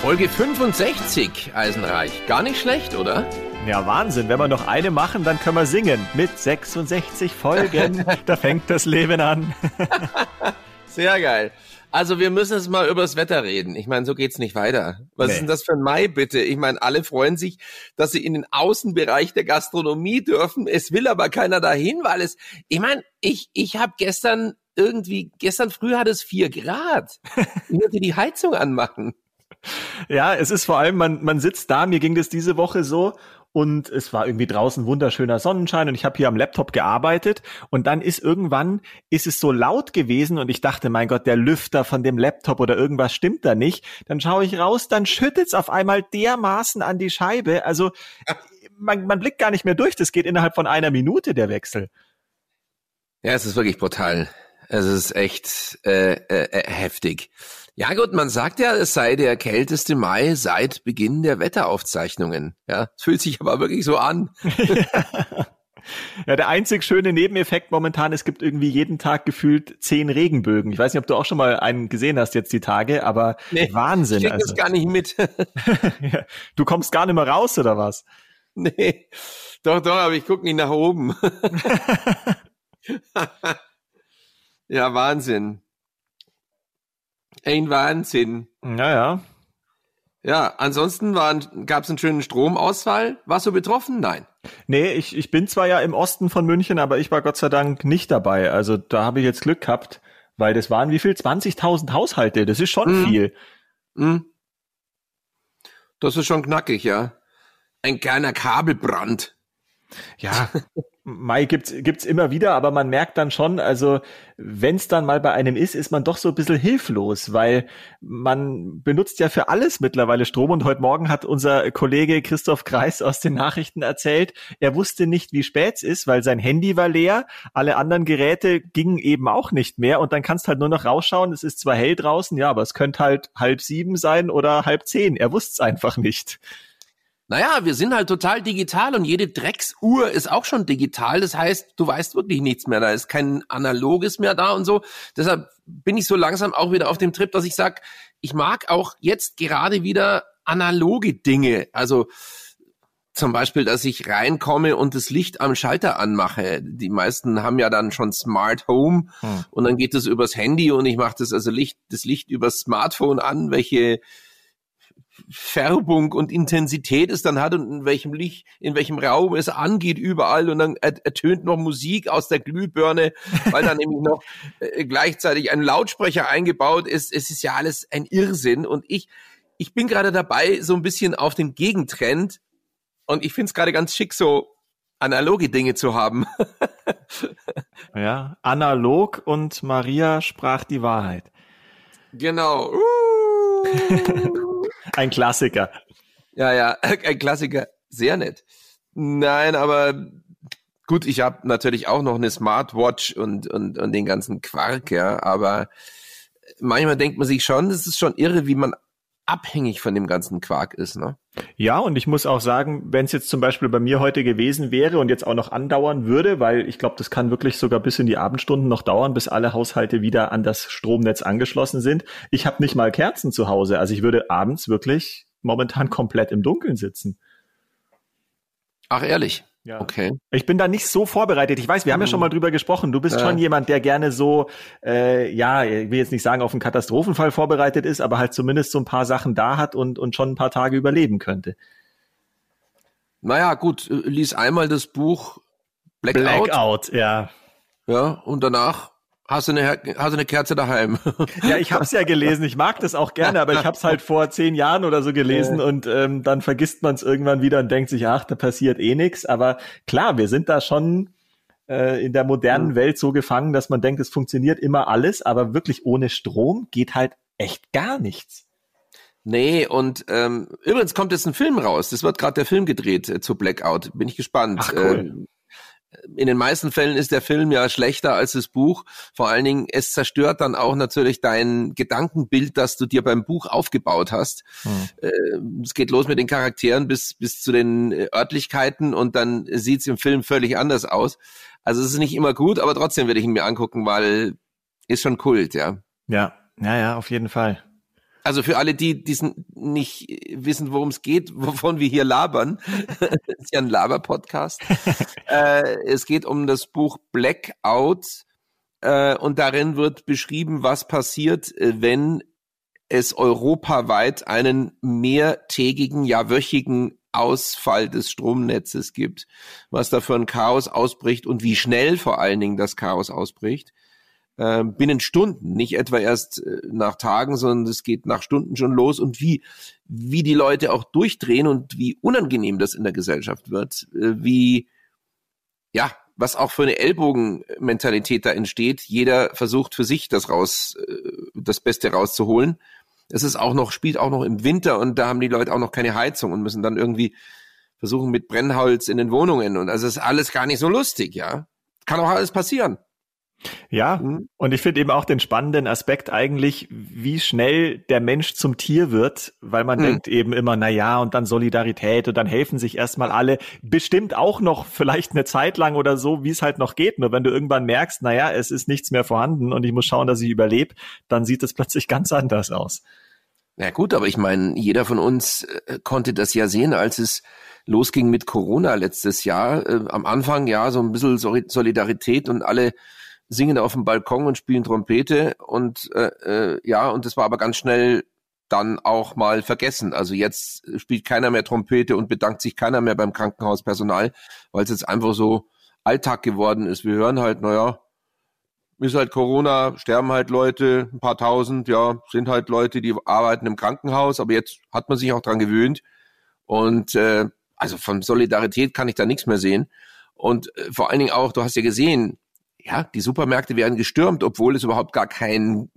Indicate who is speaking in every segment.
Speaker 1: Folge 65, Eisenreich. Gar nicht schlecht, oder?
Speaker 2: Ja, Wahnsinn. Wenn wir noch eine machen, dann können wir singen. Mit 66 Folgen, da fängt das Leben an.
Speaker 1: Sehr geil. Also wir müssen jetzt mal übers Wetter reden. Ich meine, so geht's nicht weiter. Was
Speaker 2: Nee.
Speaker 1: ist denn das für ein Mai, bitte? Ich meine, alle freuen sich, dass sie in den Außenbereich der Gastronomie dürfen. Es will aber keiner dahin, weil es, ich meine, ich, ich habe gestern irgendwie, gestern früh hat es vier Grad. Ich wollte die Heizung anmachen.
Speaker 2: Ja, es ist vor allem, man, man sitzt da, mir ging das diese Woche so und es war irgendwie draußen wunderschöner Sonnenschein und ich habe hier am Laptop gearbeitet und dann ist irgendwann, ist es so laut gewesen und ich dachte, mein Gott, der Lüfter von dem Laptop oder irgendwas stimmt da nicht. Dann schaue ich raus, dann schüttet's auf einmal dermaßen an die Scheibe. Also man, man blickt gar nicht mehr durch, das geht innerhalb von einer Minute, der Wechsel.
Speaker 1: Ja, es ist wirklich brutal. Es ist echt äh, äh, äh, heftig. Ja gut, man sagt ja, es sei der kälteste Mai seit Beginn der Wetteraufzeichnungen. Ja, es fühlt sich aber wirklich so an.
Speaker 2: Ja, der einzig schöne Nebeneffekt momentan, es gibt irgendwie jeden Tag gefühlt zehn Regenbögen. Ich weiß nicht, ob du auch schon mal einen gesehen hast jetzt die Tage, aber Wahnsinn.
Speaker 1: Ich krieg
Speaker 2: Also.
Speaker 1: das gar nicht mit.
Speaker 2: Du kommst gar nicht mehr raus, oder was?
Speaker 1: nee. Doch, doch, aber ich gucke nicht nach oben. ja, Wahnsinn. Ein Wahnsinn.
Speaker 2: Naja.
Speaker 1: Ja, ansonsten gab es einen schönen Stromausfall. Warst du betroffen? Nein.
Speaker 2: Nee, ich, ich bin zwar ja im Osten von München, aber ich war Gott sei Dank nicht dabei. Also da habe ich jetzt Glück gehabt, weil das waren wie viel? 20.000 Haushalte. Das ist schon
Speaker 1: Mhm.
Speaker 2: viel.
Speaker 1: Hm? Das ist schon knackig, ja. Ein kleiner Kabelbrand.
Speaker 2: Ja, Mai gibt's gibt's immer wieder, aber man merkt dann schon, also wenn's dann mal bei einem ist, ist man doch so ein bisschen hilflos, weil man benutzt ja für alles mittlerweile Strom. Und heute Morgen hat unser Kollege Christoph Kreis aus den Nachrichten erzählt, er wusste nicht, wie spät es ist, weil sein Handy war leer, alle anderen Geräte gingen eben auch nicht mehr. Und dann kannst halt nur noch rausschauen, es ist zwar hell draußen, ja, aber es könnte halt halb sieben sein oder halb zehn, er wusste es einfach nicht.
Speaker 1: Naja, wir sind halt total digital und jede Drecksuhr ist auch schon digital. Das heißt, du weißt wirklich nichts mehr. Da ist kein Analoges mehr da und so. Deshalb bin ich so langsam auch wieder auf dem Trip, dass ich sag, ich mag auch jetzt gerade wieder analoge Dinge. Also zum Beispiel, dass ich reinkomme und das Licht am Schalter anmache. Die meisten haben ja dann schon Smart Home
Speaker 2: Hm.
Speaker 1: und dann geht es übers Handy und ich mache das also Licht, das Licht übers Smartphone an, welche Färbung und Intensität es dann hat und in welchem Licht, in welchem Raum es angeht überall und dann er- ertönt noch Musik aus der Glühbirne, weil dann nämlich noch äh, gleichzeitig ein Lautsprecher eingebaut ist. Es ist ja alles ein Irrsinn und ich, ich bin gerade dabei, so ein bisschen auf den Gegentrend und ich finde es gerade ganz schick, so analoge Dinge zu haben.
Speaker 2: Ja, analog und Maria sprach die Wahrheit.
Speaker 1: genau. Uh.
Speaker 2: Ein Klassiker.
Speaker 1: Ja, ja, ein Klassiker. Sehr nett. Nein, aber gut, ich habe natürlich auch noch eine Smartwatch und, und, und den ganzen Quark, ja, aber manchmal denkt man sich schon, das ist schon irre, wie man abhängig von dem ganzen Quark ist, ne?
Speaker 2: Ja, und ich muss auch sagen, wenn es jetzt zum Beispiel bei mir heute gewesen wäre und jetzt auch noch andauern würde, weil ich glaube, das kann wirklich sogar bis in die Abendstunden noch dauern, bis alle Haushalte wieder an das Stromnetz angeschlossen sind. Ich habe nicht mal Kerzen zu Hause, also ich würde abends wirklich momentan komplett im Dunkeln sitzen.
Speaker 1: Ach, ehrlich?
Speaker 2: Ja.
Speaker 1: Okay.
Speaker 2: Ich bin da nicht so vorbereitet. Ich weiß, wir haben ja schon mal drüber gesprochen. Du bist
Speaker 1: Ja.
Speaker 2: schon jemand, der gerne so, äh, ja, ich will jetzt nicht sagen, auf einen Katastrophenfall vorbereitet ist, aber halt zumindest so ein paar Sachen da hat und, und schon ein paar Tage überleben könnte.
Speaker 1: Naja, gut, lies einmal das Buch Blackout,
Speaker 2: Blackout, ja.
Speaker 1: ja, und danach hast du eine, hast du eine Kerze daheim.
Speaker 2: Ja, ich habe es ja gelesen. Ich mag das auch gerne, aber ich habe es halt vor zehn Jahren oder so gelesen und ähm, dann vergisst man es irgendwann wieder und denkt sich, ach, da passiert eh nix. Aber klar, wir sind da schon äh, in der modernen Welt so gefangen, dass man denkt, es funktioniert immer alles, aber wirklich ohne Strom geht halt echt gar nichts.
Speaker 1: Nee, und ähm, übrigens kommt jetzt ein Film raus. Das wird gerade der Film gedreht äh, zu Blackout. Bin ich gespannt.
Speaker 2: Ach, cool.
Speaker 1: Ähm, in den meisten Fällen ist der Film ja schlechter als das Buch. Vor allen Dingen, es zerstört dann auch natürlich dein Gedankenbild, das du dir beim Buch aufgebaut hast. Hm. Es geht los mit den Charakteren bis, bis zu den Örtlichkeiten und dann sieht es im Film völlig anders aus. Also es ist nicht immer gut, aber trotzdem werde ich ihn mir angucken, weil ist schon Kult, ja.
Speaker 2: Ja, ja, ja, auf jeden Fall.
Speaker 1: Also für alle, die diesen nicht wissen, worum es geht, wovon wir hier labern, ist ja ein Laber-Podcast. äh, es geht um das Buch Blackout. Äh, und darin wird beschrieben, was passiert, äh, wenn es europaweit einen mehrtägigen, ja wöchigen Ausfall des Stromnetzes gibt, was da für ein Chaos ausbricht und wie schnell vor allen Dingen das Chaos ausbricht äh, binnen Stunden, nicht etwa erst äh, nach Tagen, sondern es geht nach Stunden schon los und wie, wie die Leute auch durchdrehen und wie unangenehm das in der Gesellschaft wird, äh, wie, ja, was auch für eine Ellbogenmentalität da entsteht. Jeder versucht für sich das raus, äh, das Beste rauszuholen. Es ist auch noch, spielt auch noch im Winter und da haben die Leute auch noch keine Heizung und müssen dann irgendwie versuchen mit Brennholz in den Wohnungen und also ist alles gar nicht so lustig, ja. Kann auch alles passieren.
Speaker 2: Ja, mhm. und ich finde eben auch den spannenden Aspekt eigentlich, wie schnell der Mensch zum Tier wird, weil man mhm. denkt eben immer, na ja, und dann Solidarität und dann helfen sich erstmal alle. Bestimmt auch noch vielleicht eine Zeit lang oder so, wie es halt noch geht. Nur wenn du irgendwann merkst, na ja, es ist nichts mehr vorhanden und ich muss schauen, dass ich überlebe, dann sieht es plötzlich ganz anders aus.
Speaker 1: Na gut, aber ich meine, jeder von uns äh, konnte das ja sehen, als es losging mit Corona letztes Jahr. Äh, am Anfang ja so ein bisschen Solidarität und alle singen auf dem Balkon und spielen Trompete und äh, äh, ja, und das war aber ganz schnell dann auch mal vergessen. Also jetzt spielt keiner mehr Trompete und bedankt sich keiner mehr beim Krankenhauspersonal, weil es jetzt einfach so Alltag geworden ist. Wir hören halt, naja, ist halt Corona, sterben halt Leute, ein paar tausend, ja, sind halt Leute, die arbeiten im Krankenhaus, aber jetzt hat man sich auch dran gewöhnt. Und äh, also von Solidarität kann ich da nichts mehr sehen. Und äh, vor allen Dingen auch, du hast ja gesehen, ja, die Supermärkte werden gestürmt, obwohl es überhaupt gar keinen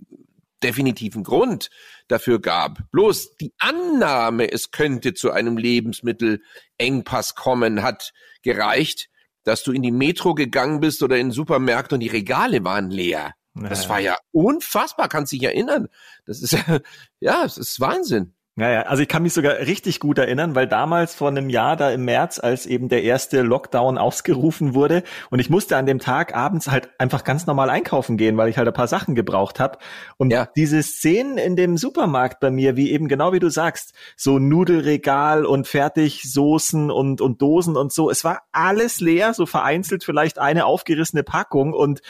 Speaker 1: definitiven Grund dafür gab. Bloß die Annahme, es könnte zu einem Lebensmittelengpass kommen, hat gereicht, dass du in die Metro gegangen bist oder in den Supermarkt und die Regale waren leer. Naja. Das war ja unfassbar, kannst dich erinnern. Das ist ja, es ist Wahnsinn.
Speaker 2: Naja, also ich kann mich sogar richtig gut erinnern, weil damals vor einem Jahr da im März, als eben der erste Lockdown ausgerufen wurde und ich musste an dem Tag abends halt einfach ganz normal einkaufen gehen, weil ich halt ein paar Sachen gebraucht habe. Und ja. diese Szenen in dem Supermarkt bei mir, wie eben genau wie du sagst, so Nudelregal und Fertigsoßen und, und Dosen und so, es war alles leer, so vereinzelt vielleicht eine aufgerissene Packung und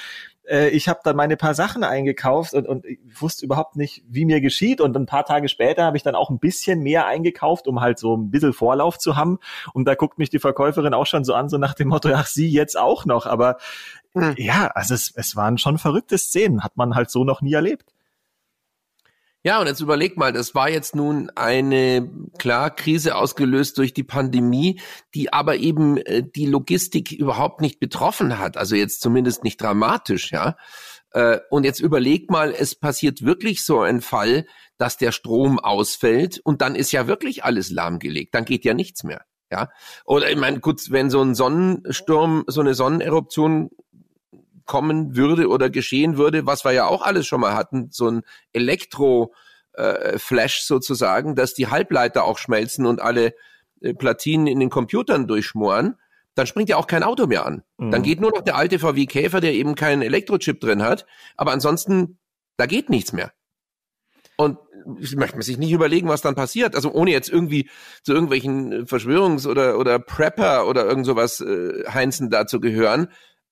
Speaker 2: äh, ich habe dann meine paar Sachen eingekauft und, und wusste überhaupt nicht, wie mir geschieht. Und ein paar Tage später habe ich dann auch ein bisschen mehr eingekauft, um halt so ein bisschen Vorlauf zu haben. Und da guckt mich die Verkäuferin auch schon so an, so nach dem Motto, ach, sie jetzt auch noch. Aber hm. ja, also es, es waren schon verrückte Szenen, hat man halt so noch nie erlebt.
Speaker 1: Ja, und jetzt überleg mal, das war jetzt nun eine, klar, Krise ausgelöst durch die Pandemie, die aber eben äh, die Logistik überhaupt nicht betroffen hat, also jetzt zumindest nicht dramatisch, ja. Äh, und jetzt überleg mal, es passiert wirklich so ein Fall, dass der Strom ausfällt und dann ist ja wirklich alles lahmgelegt, dann geht ja nichts mehr. Ja, oder ich meine, gut, wenn so ein Sonnensturm, so eine Sonneneruption kommen würde oder geschehen würde, was wir ja auch alles schon mal hatten, so ein Elektro- äh, Flash sozusagen, dass die Halbleiter auch schmelzen und alle äh, Platinen in den Computern durchschmoren, dann springt ja auch kein Auto mehr an. Mhm. Dann geht nur noch der alte VW Käfer, der eben keinen Elektrochip drin hat, aber ansonsten, da geht nichts mehr. Und ich möchte man sich nicht überlegen, was dann passiert. Also ohne jetzt irgendwie zu irgendwelchen Verschwörungs- oder, oder Prepper oder irgend sowas äh, Heinzen da zu gehören.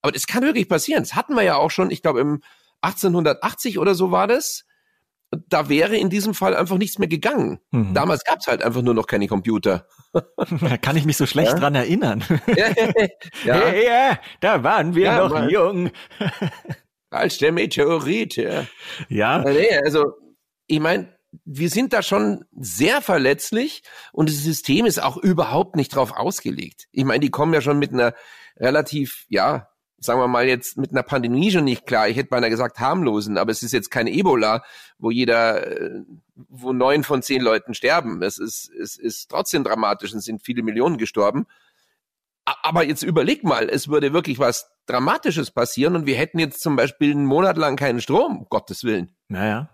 Speaker 1: Aber das kann wirklich passieren. Das hatten wir ja auch schon, ich glaube im 1880 oder so war das. Da wäre in diesem Fall einfach nichts mehr gegangen. Mhm. Damals gab es halt einfach nur noch keine Computer.
Speaker 2: Da kann ich mich so schlecht ja? dran erinnern. ja. Hey, ja, da waren wir ja, noch Mann. jung.
Speaker 1: Als der Meteorit, ja. Ja. Also, ich meine, wir sind da schon sehr verletzlich und das System ist auch überhaupt nicht drauf ausgelegt. Ich meine, die kommen ja schon mit einer relativ, ja, sagen wir mal jetzt mit einer Pandemie schon nicht klar. Ich hätte beinahe gesagt harmlosen, aber es ist jetzt kein Ebola, wo jeder, äh, wo neun von zehn Leuten sterben. Es ist, es ist trotzdem dramatisch und sind viele Millionen gestorben. Aber jetzt überleg mal, es würde wirklich was Dramatisches passieren und wir hätten jetzt zum Beispiel einen Monat lang keinen Strom, um Gottes Willen.
Speaker 2: Naja.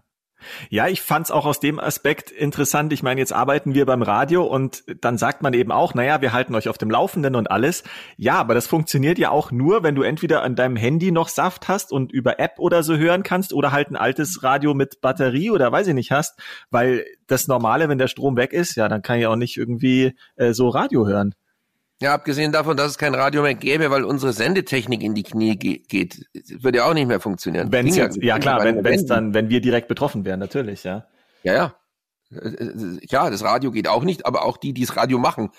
Speaker 2: Ja, ich fand's auch aus dem Aspekt interessant. Ich meine, jetzt arbeiten wir beim Radio und dann sagt man eben auch, naja, wir halten euch auf dem Laufenden und alles. Ja, aber das funktioniert ja auch nur, wenn du entweder an deinem Handy noch Saft hast und über App oder so hören kannst oder halt ein altes Radio mit Batterie oder weiß ich nicht hast, weil das Normale, wenn der Strom weg ist, ja, dann kann ich auch nicht irgendwie äh, so Radio hören.
Speaker 1: Ja, abgesehen davon, dass es kein Radio mehr gäbe, weil unsere Sendetechnik in die Knie geht, würde ja auch nicht mehr funktionieren.
Speaker 2: Wenn's jetzt, ja klar, wenn wenn's dann, wenn wir direkt betroffen wären, natürlich, ja.
Speaker 1: Ja, ja. Ja, das Radio geht auch nicht, aber auch die, die das Radio machen,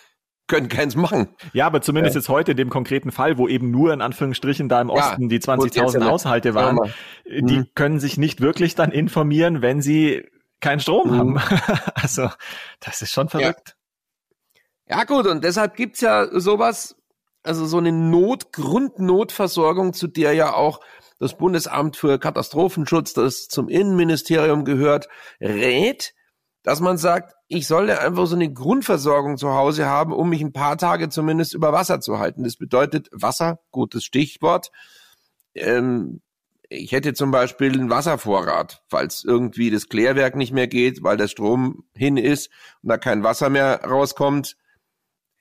Speaker 1: können keins machen.
Speaker 2: Ja, aber zumindest ja. jetzt heute in dem konkreten Fall, wo eben nur in Anführungsstrichen da im Osten ja, die 20.000 Haushalte waren, die mhm. können sich nicht wirklich dann informieren, wenn sie keinen Strom mhm. haben. also, das ist schon verrückt. Ja.
Speaker 1: Gut, und deshalb gibt's ja sowas, also so eine Not, Grundnotversorgung, zu der ja auch das Bundesamt für Katastrophenschutz, das zum Innenministerium gehört, rät, dass man sagt, ich sollte einfach so eine Grundversorgung zu Hause haben, um mich ein paar Tage zumindest über Wasser zu halten. Das bedeutet Wasser, gutes Stichwort. Ähm, ich hätte zum Beispiel einen Wasservorrat, falls irgendwie das Klärwerk nicht mehr geht, weil der Strom hin ist und da kein Wasser mehr rauskommt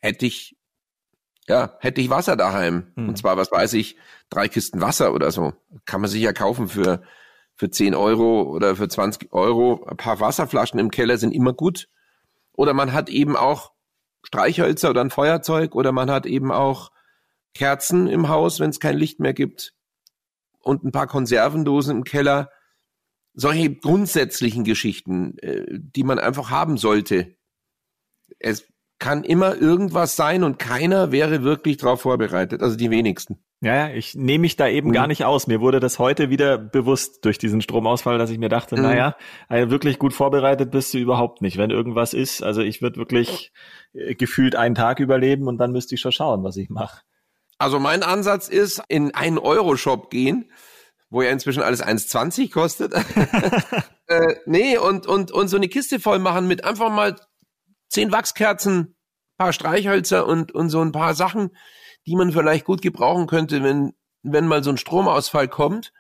Speaker 1: hätte ich, ja, hätte ich Wasser daheim. Hm. Und zwar, was weiß ich, drei Kisten Wasser oder so. Kann man sich ja kaufen für, für 10 Euro oder für 20 Euro. Ein paar Wasserflaschen im Keller sind immer gut. Oder man hat eben auch Streichhölzer oder ein Feuerzeug oder man hat eben auch Kerzen im Haus, wenn es kein Licht mehr gibt. Und ein paar Konservendosen im Keller. Solche grundsätzlichen Geschichten, äh, die man einfach haben sollte. Es kann immer irgendwas sein und keiner wäre wirklich darauf vorbereitet, also die wenigsten.
Speaker 2: Ja, ich nehme mich da eben mhm. gar nicht aus. Mir wurde das heute wieder bewusst durch diesen Stromausfall, dass ich mir dachte, mhm. naja, also wirklich gut vorbereitet bist du überhaupt nicht. Wenn irgendwas ist, also ich würde wirklich äh, gefühlt einen Tag überleben und dann müsste ich schon schauen, was ich mache.
Speaker 1: Also mein Ansatz ist, in einen Euro-Shop gehen, wo ja inzwischen alles 1,20 kostet. äh, nee, und, und, und so eine Kiste voll machen mit einfach mal zehn Wachskerzen, paar Streichhölzer und, und so ein paar Sachen, die man vielleicht gut gebrauchen könnte, wenn, wenn mal so ein Stromausfall kommt.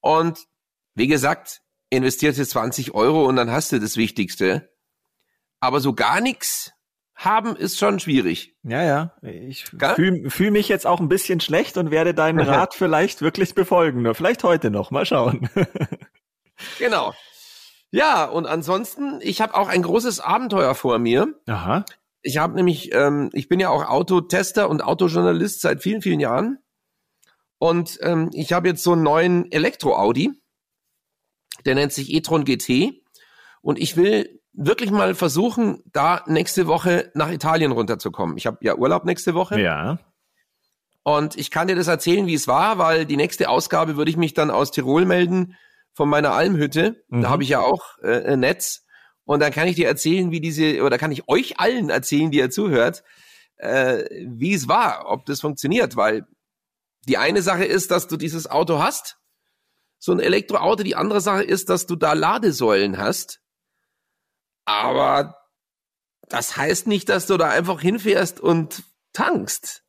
Speaker 1: Und wie gesagt, investiert jetzt 20 Euro und dann hast du das Wichtigste. Aber so gar nichts haben ist schon schwierig.
Speaker 2: Ja, ja. Ich fühle fühl mich jetzt auch ein bisschen schlecht und werde deinen Rat vielleicht wirklich befolgen. Vielleicht heute noch. Mal schauen.
Speaker 1: genau. Ja, und ansonsten, ich habe auch ein großes Abenteuer vor mir.
Speaker 2: Aha.
Speaker 1: Ich habe nämlich, ähm, ich bin ja auch Autotester und Autojournalist seit vielen, vielen Jahren. Und ähm, ich habe jetzt so einen neuen Elektro-Audi. Der nennt sich e-tron GT. Und ich will wirklich mal versuchen, da nächste Woche nach Italien runterzukommen. Ich habe ja Urlaub nächste Woche.
Speaker 2: Ja.
Speaker 1: Und ich kann dir das erzählen, wie es war, weil die nächste Ausgabe würde ich mich dann aus Tirol melden von meiner Almhütte. Mhm. Da habe ich ja auch äh, ein Netz. Und dann kann ich dir erzählen, wie diese, oder kann ich euch allen erzählen, die ihr zuhört, äh, wie es war, ob das funktioniert. Weil die eine Sache ist, dass du dieses Auto hast, so ein Elektroauto. Die andere Sache ist, dass du da Ladesäulen hast. Aber das heißt nicht, dass du da einfach hinfährst und tankst.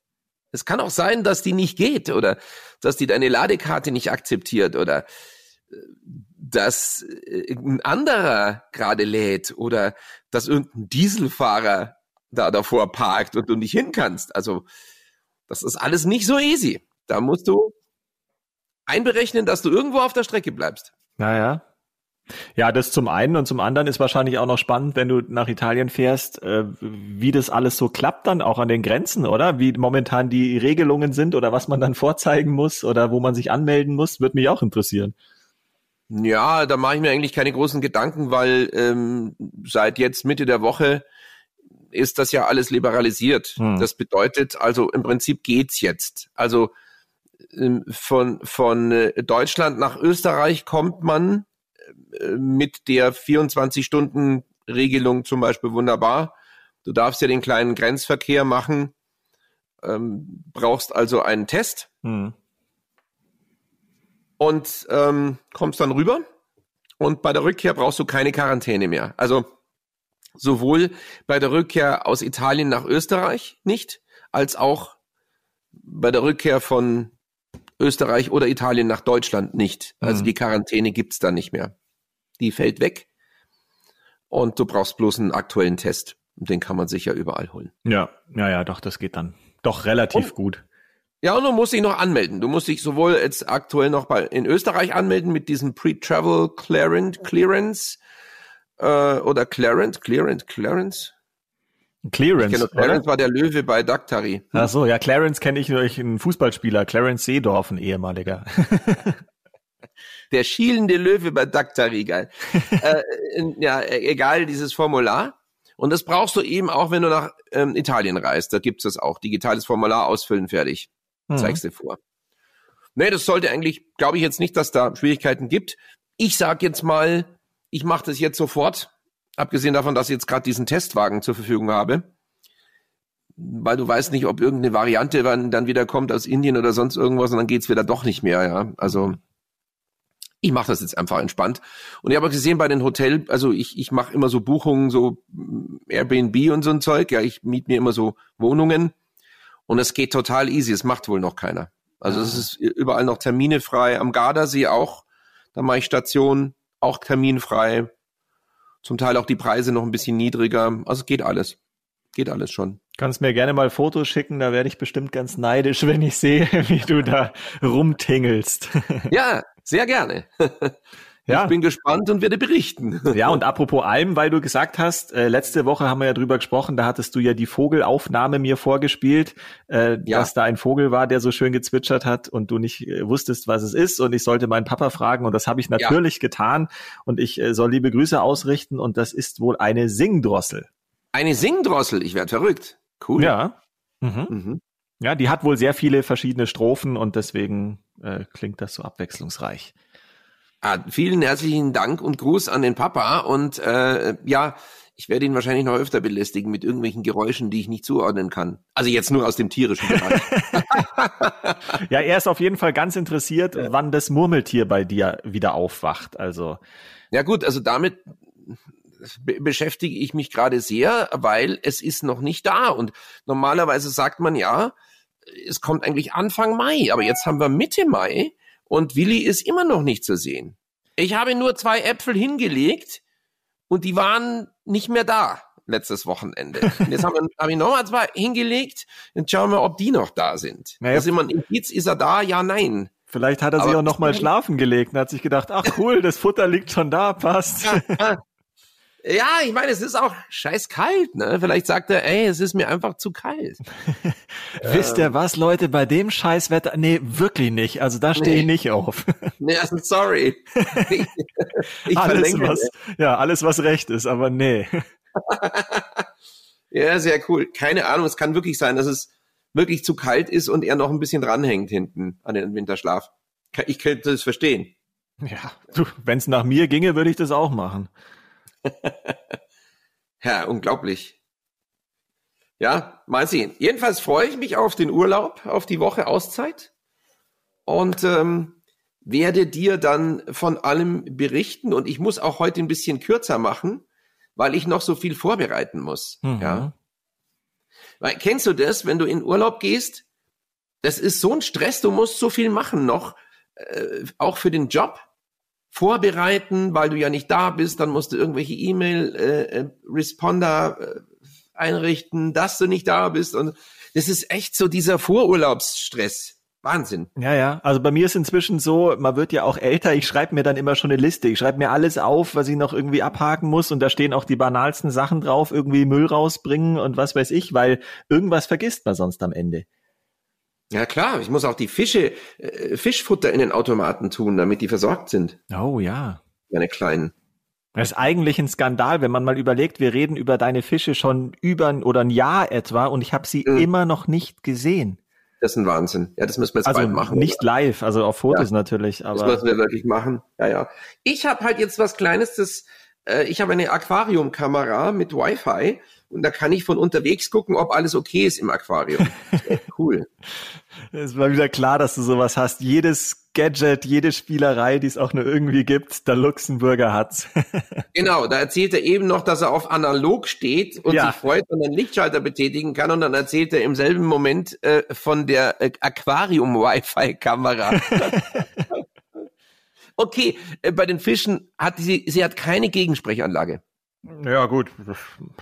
Speaker 1: Es kann auch sein, dass die nicht geht oder dass die deine Ladekarte nicht akzeptiert oder dass äh, ein anderer gerade lädt oder dass irgendein Dieselfahrer da davor parkt und du nicht hin kannst. Also das ist alles nicht so easy. Da musst du einberechnen, dass du irgendwo auf der Strecke bleibst.
Speaker 2: Naja. Ja, das zum einen und zum anderen ist wahrscheinlich auch noch spannend, wenn du nach Italien fährst, äh, wie das alles so klappt dann auch an den Grenzen, oder? Wie momentan die Regelungen sind oder was man dann vorzeigen muss oder wo man sich anmelden muss, wird mich auch interessieren.
Speaker 1: Ja, da mache ich mir eigentlich keine großen Gedanken, weil ähm, seit jetzt Mitte der Woche ist das ja alles liberalisiert. Hm. Das bedeutet also im Prinzip geht's jetzt. Also ähm, von von äh, Deutschland nach Österreich kommt man äh, mit der 24 Stunden Regelung zum Beispiel wunderbar. Du darfst ja den kleinen Grenzverkehr machen, ähm, brauchst also einen Test. Hm und ähm, kommst dann rüber. Und bei der Rückkehr brauchst du keine Quarantäne mehr. Also sowohl bei der Rückkehr aus Italien nach Österreich nicht, als auch bei der Rückkehr von Österreich oder Italien nach Deutschland nicht. Also mhm. die Quarantäne gibt's da nicht mehr. Die fällt weg. Und du brauchst bloß einen aktuellen Test. Den kann man sich ja überall holen.
Speaker 2: Ja, ja, ja, doch, das geht dann doch relativ und, gut.
Speaker 1: Ja, und du musst dich noch anmelden. Du musst dich sowohl jetzt aktuell noch bei, in Österreich anmelden mit diesem Pre-Travel Clearance, äh, oder Clarence, Clearance, Clearance.
Speaker 2: Clearance.
Speaker 1: Ich Clarence war der Löwe bei Daktari.
Speaker 2: Hm? Ach so, ja, Clarence kenne ich durch einen Fußballspieler, Clarence Seedorf, ein ehemaliger.
Speaker 1: der schielende Löwe bei Daktari, geil. äh, ja, e-, egal, dieses Formular. Und das brauchst du eben auch, wenn du nach ähm, Italien reist. Da gibt's das auch. Digitales Formular ausfüllen, fertig. Mhm. Zeigst dir vor. Nee, das sollte eigentlich, glaube ich jetzt nicht, dass da Schwierigkeiten gibt. Ich sag jetzt mal, ich mache das jetzt sofort, abgesehen davon, dass ich jetzt gerade diesen Testwagen zur Verfügung habe. Weil du weißt nicht, ob irgendeine Variante dann wieder kommt aus Indien oder sonst irgendwas und dann geht's wieder doch nicht mehr, ja. Also ich mache das jetzt einfach entspannt. Und ich habe gesehen bei den Hotel, also ich, ich mache immer so Buchungen, so Airbnb und so ein Zeug. Ja, ich miete mir immer so Wohnungen und es geht total easy. Es macht wohl noch keiner. Also es ist überall noch Termine frei. Am Gardasee auch. Da mache ich Station, auch terminfrei. Zum Teil auch die Preise noch ein bisschen niedriger. Also geht alles. Geht alles schon.
Speaker 2: Kannst mir gerne mal Fotos schicken, da werde ich bestimmt ganz neidisch, wenn ich sehe, wie du da rumtingelst.
Speaker 1: Ja, sehr gerne. Ja. Ich bin gespannt und werde berichten.
Speaker 2: Ja, und apropos Alm, weil du gesagt hast, äh, letzte Woche haben wir ja drüber gesprochen, da hattest du ja die Vogelaufnahme mir vorgespielt, äh, ja. dass da ein Vogel war, der so schön gezwitschert hat und du nicht äh, wusstest, was es ist und ich sollte meinen Papa fragen und das habe ich natürlich ja. getan und ich äh, soll liebe Grüße ausrichten und das ist wohl eine Singdrossel.
Speaker 1: Eine Singdrossel, ich werde verrückt. Cool.
Speaker 2: Ja. Mhm. Mhm. Ja, die hat wohl sehr viele verschiedene Strophen und deswegen äh, klingt das so abwechslungsreich.
Speaker 1: Ah, vielen herzlichen Dank und Gruß an den Papa. Und äh, ja, ich werde ihn wahrscheinlich noch öfter belästigen mit irgendwelchen Geräuschen, die ich nicht zuordnen kann. Also jetzt nur aus dem tierischen Bereich.
Speaker 2: ja, er ist auf jeden Fall ganz interessiert, ja. wann das Murmeltier bei dir wieder aufwacht. Also
Speaker 1: ja gut, also damit be beschäftige ich mich gerade sehr, weil es ist noch nicht da. Und normalerweise sagt man ja, es kommt eigentlich Anfang Mai, aber jetzt haben wir Mitte Mai und Willi ist immer noch nicht zu sehen. Ich habe nur zwei Äpfel hingelegt und die waren nicht mehr da letztes Wochenende. Und jetzt habe hab ich nochmal zwei hingelegt und schauen wir, ob die noch da sind. Naja, das ist immer ein Indiz, ist er da? Ja, nein.
Speaker 2: Vielleicht hat er Aber sich auch noch mal schlafen gelegt und hat sich gedacht, ach cool, das Futter liegt schon da, passt.
Speaker 1: Ja, ich meine, es ist auch scheiß kalt, ne? Vielleicht sagt er, ey, es ist mir einfach zu kalt.
Speaker 2: Wisst ihr was, Leute, bei dem Scheißwetter, nee, wirklich nicht. Also da stehe nee. ich nicht auf.
Speaker 1: nee, also sorry.
Speaker 2: ich, ich alles, was, ja, alles, was recht ist, aber nee.
Speaker 1: ja, sehr cool. Keine Ahnung, es kann wirklich sein, dass es wirklich zu kalt ist und er noch ein bisschen dranhängt hinten an den Winterschlaf. Ich könnte das verstehen.
Speaker 2: Ja, wenn es nach mir ginge, würde ich das auch machen.
Speaker 1: ja, unglaublich. Ja, mal sehen. Jedenfalls freue ich mich auf den Urlaub, auf die Woche Auszeit und ähm, werde dir dann von allem berichten. Und ich muss auch heute ein bisschen kürzer machen, weil ich noch so viel vorbereiten muss. Mhm. Ja. Weil, kennst du das, wenn du in Urlaub gehst? Das ist so ein Stress, du musst so viel machen noch, äh, auch für den Job vorbereiten, weil du ja nicht da bist, dann musst du irgendwelche E-Mail-Responder äh, äh, einrichten, dass du nicht da bist. Und das ist echt so dieser Vorurlaubsstress. Wahnsinn.
Speaker 2: Ja, ja. Also bei mir ist inzwischen so, man wird ja auch älter, ich schreibe mir dann immer schon eine Liste. Ich schreibe mir alles auf, was ich noch irgendwie abhaken muss und da stehen auch die banalsten Sachen drauf, irgendwie Müll rausbringen und was weiß ich, weil irgendwas vergisst man sonst am Ende.
Speaker 1: Ja klar, ich muss auch die Fische, äh, Fischfutter in den Automaten tun, damit die versorgt sind.
Speaker 2: Oh ja.
Speaker 1: Meine kleinen.
Speaker 2: Das ist eigentlich ein Skandal, wenn man mal überlegt, wir reden über deine Fische schon über oder ein Jahr etwa und ich habe sie mhm. immer noch nicht gesehen.
Speaker 1: Das ist ein Wahnsinn. Ja, das müssen wir jetzt
Speaker 2: also
Speaker 1: bald machen.
Speaker 2: Nicht oder? live, also auf Fotos ja, natürlich. Aber
Speaker 1: das müssen wir wirklich machen. Ja, ja. Ich habe halt jetzt was Kleines, das äh, ich habe eine Aquariumkamera mit Wi-Fi und da kann ich von unterwegs gucken, ob alles okay ist im Aquarium. cool.
Speaker 2: Es war wieder klar, dass du sowas hast. Jedes Gadget, jede Spielerei, die es auch nur irgendwie gibt, der Luxemburger hat's.
Speaker 1: genau, da erzählt er eben noch, dass er auf analog steht und ja. sich freut, wenn er einen Lichtschalter betätigen kann und dann erzählt er im selben Moment äh, von der äh, Aquarium-Wi-Fi-Kamera. okay, äh, bei den Fischen hat sie, sie hat keine Gegensprechanlage.
Speaker 2: Ja, gut.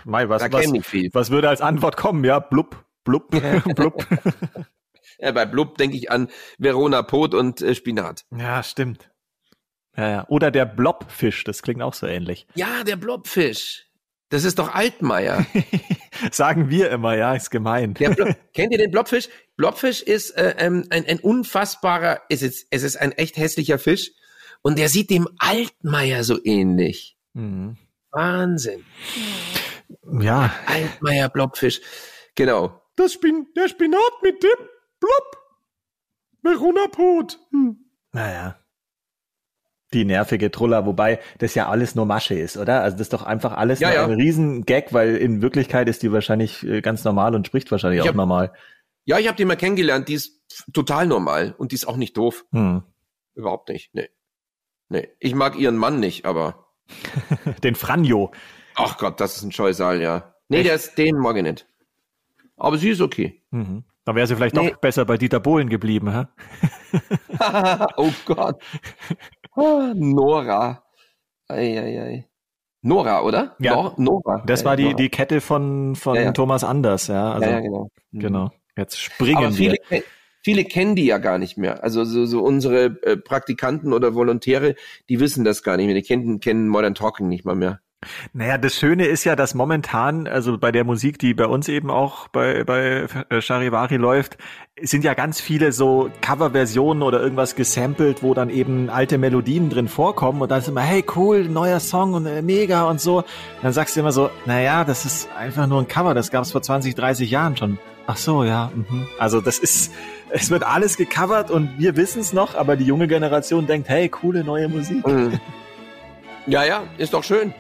Speaker 2: Mai, was, was, was würde als Antwort kommen? Ja, blub, blub, blub.
Speaker 1: ja, bei blub denke ich an Verona Pot und äh, Spinat.
Speaker 2: Ja, stimmt. Ja, ja. Oder der Blobfisch, das klingt auch so ähnlich.
Speaker 1: Ja, der Blobfisch. Das ist doch Altmaier.
Speaker 2: Sagen wir immer, ja, ist gemein.
Speaker 1: Kennt ihr den Blobfisch? Blobfisch ist äh, ähm, ein, ein unfassbarer, ist es, es ist ein echt hässlicher Fisch und der sieht dem Altmaier so ähnlich. Mhm. Wahnsinn.
Speaker 2: Ja.
Speaker 1: Altmaier Blobfisch. Genau. Das Spin der Spinat mit dem Blob. Verona Pot. Hm.
Speaker 2: Naja. Die nervige Truller, wobei das ja alles nur Masche ist, oder? Also das ist doch einfach alles ja, ja. ein Riesen-Gag, weil in Wirklichkeit ist die wahrscheinlich äh, ganz normal und spricht wahrscheinlich ich auch hab, normal.
Speaker 1: Ja, ich habe die mal kennengelernt, die ist total normal und die ist auch nicht doof. Hm. Überhaupt nicht. Nee. Nee. Ich mag ihren Mann nicht, aber
Speaker 2: den Franjo.
Speaker 1: Ach Gott, das ist ein Scheusal, ja. Nee, Echt? der ist den mag ich nicht. Aber sie ist okay. Mhm.
Speaker 2: Dann wäre sie vielleicht nee. doch besser bei Dieter Bohlen geblieben, hä?
Speaker 1: oh Gott. Ah, Nora. Eieiei. Nora, oder?
Speaker 2: Ja. Nor Nora. Das war die, Nora. die Kette von, von ja, ja. Thomas Anders, ja. Also,
Speaker 1: ja, genau.
Speaker 2: Mhm. Genau. Jetzt springen
Speaker 1: Aber viele, wir viele kennen die ja gar nicht mehr. Also so, so unsere äh, Praktikanten oder Volontäre, die wissen das gar nicht mehr. Die kennen, kennen Modern Talking nicht mal mehr.
Speaker 2: Naja, das Schöne ist ja, dass momentan, also bei der Musik, die bei uns eben auch bei, bei äh, Charivari läuft, sind ja ganz viele so Coverversionen oder irgendwas gesampelt, wo dann eben alte Melodien drin vorkommen und dann ist immer, hey cool, neuer Song und äh, mega und so. Und dann sagst du immer so, naja, das ist einfach nur ein Cover, das gab es vor 20, 30 Jahren schon. Ach so, ja. Mhm. Also das ist, es wird alles gecovert und wir wissen es noch, aber die junge Generation denkt, hey, coole neue Musik. Mhm.
Speaker 1: Ja, ja, ist doch schön.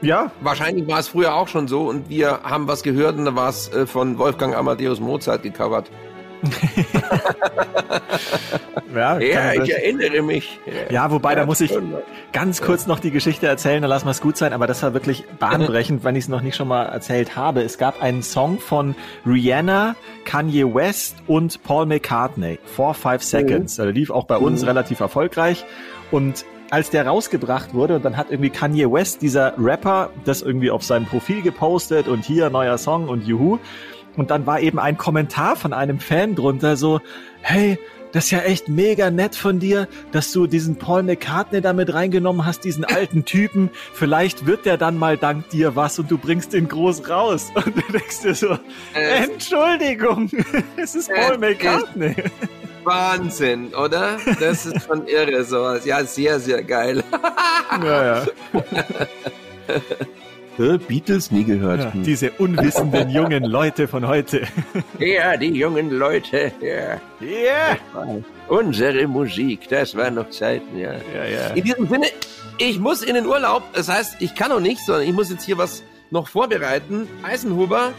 Speaker 2: Ja.
Speaker 1: Wahrscheinlich war es früher auch schon so und wir haben was gehört und da war es äh, von Wolfgang Amadeus Mozart gecovert. ja, ja ich erinnere mich.
Speaker 2: Ja, wobei, ja, da muss ich ganz kurz noch die Geschichte erzählen, dann lassen wir es gut sein, aber das war wirklich bahnbrechend, wenn ich es noch nicht schon mal erzählt habe. Es gab einen Song von Rihanna, Kanye West und Paul McCartney, Four Five Seconds. Mhm. Der lief auch bei uns mhm. relativ erfolgreich und als der rausgebracht wurde und dann hat irgendwie Kanye West, dieser Rapper, das irgendwie auf seinem Profil gepostet und hier neuer Song und juhu. Und dann war eben ein Kommentar von einem Fan drunter so, hey, das ist ja echt mega nett von dir, dass du diesen Paul McCartney damit reingenommen hast, diesen alten Typen. Vielleicht wird der dann mal dank dir was und du bringst ihn groß raus. Und du denkst dir so, äh, Entschuldigung, es ist Paul äh, McCartney.
Speaker 1: Wahnsinn, oder? Das ist schon irre, sowas. Ja, sehr, sehr geil. ja, ja. Beatles nie gehört. Ja,
Speaker 2: diese unwissenden jungen Leute von heute.
Speaker 1: Ja, die jungen Leute. Ja.
Speaker 2: Ja.
Speaker 1: Unsere Musik, das waren noch Zeiten, ja. ja, ja. In diesem Sinne, ich muss in den Urlaub. Das heißt, ich kann noch nicht, sondern ich muss jetzt hier was noch vorbereiten. Eisenhuber,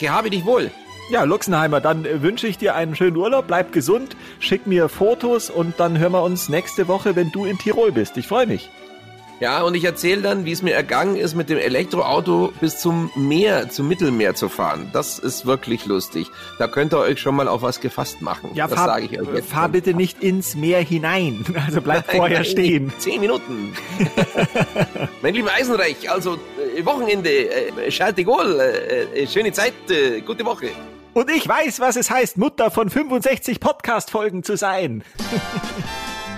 Speaker 1: gehabe dich wohl.
Speaker 2: Ja, Luxenheimer, dann wünsche ich dir einen schönen Urlaub, bleib gesund, schick mir Fotos und dann hören wir uns nächste Woche, wenn du in Tirol bist. Ich freue mich.
Speaker 1: Ja, und ich erzähle dann, wie es mir ergangen ist, mit dem Elektroauto bis zum Meer, zum Mittelmeer zu fahren. Das ist wirklich lustig. Da könnt ihr euch schon mal auf was gefasst machen.
Speaker 2: Ja, das sage ich euch jetzt. Fahr bitte nicht ins Meer hinein. Also bleib nein, vorher nein, stehen.
Speaker 1: Zehn Minuten. mein lieber Eisenreich, also äh, Wochenende, äh, Charles Gaulle, äh, äh, schöne Zeit, äh, gute Woche.
Speaker 2: Und ich weiß, was es heißt, Mutter von 65 Podcast-Folgen zu sein.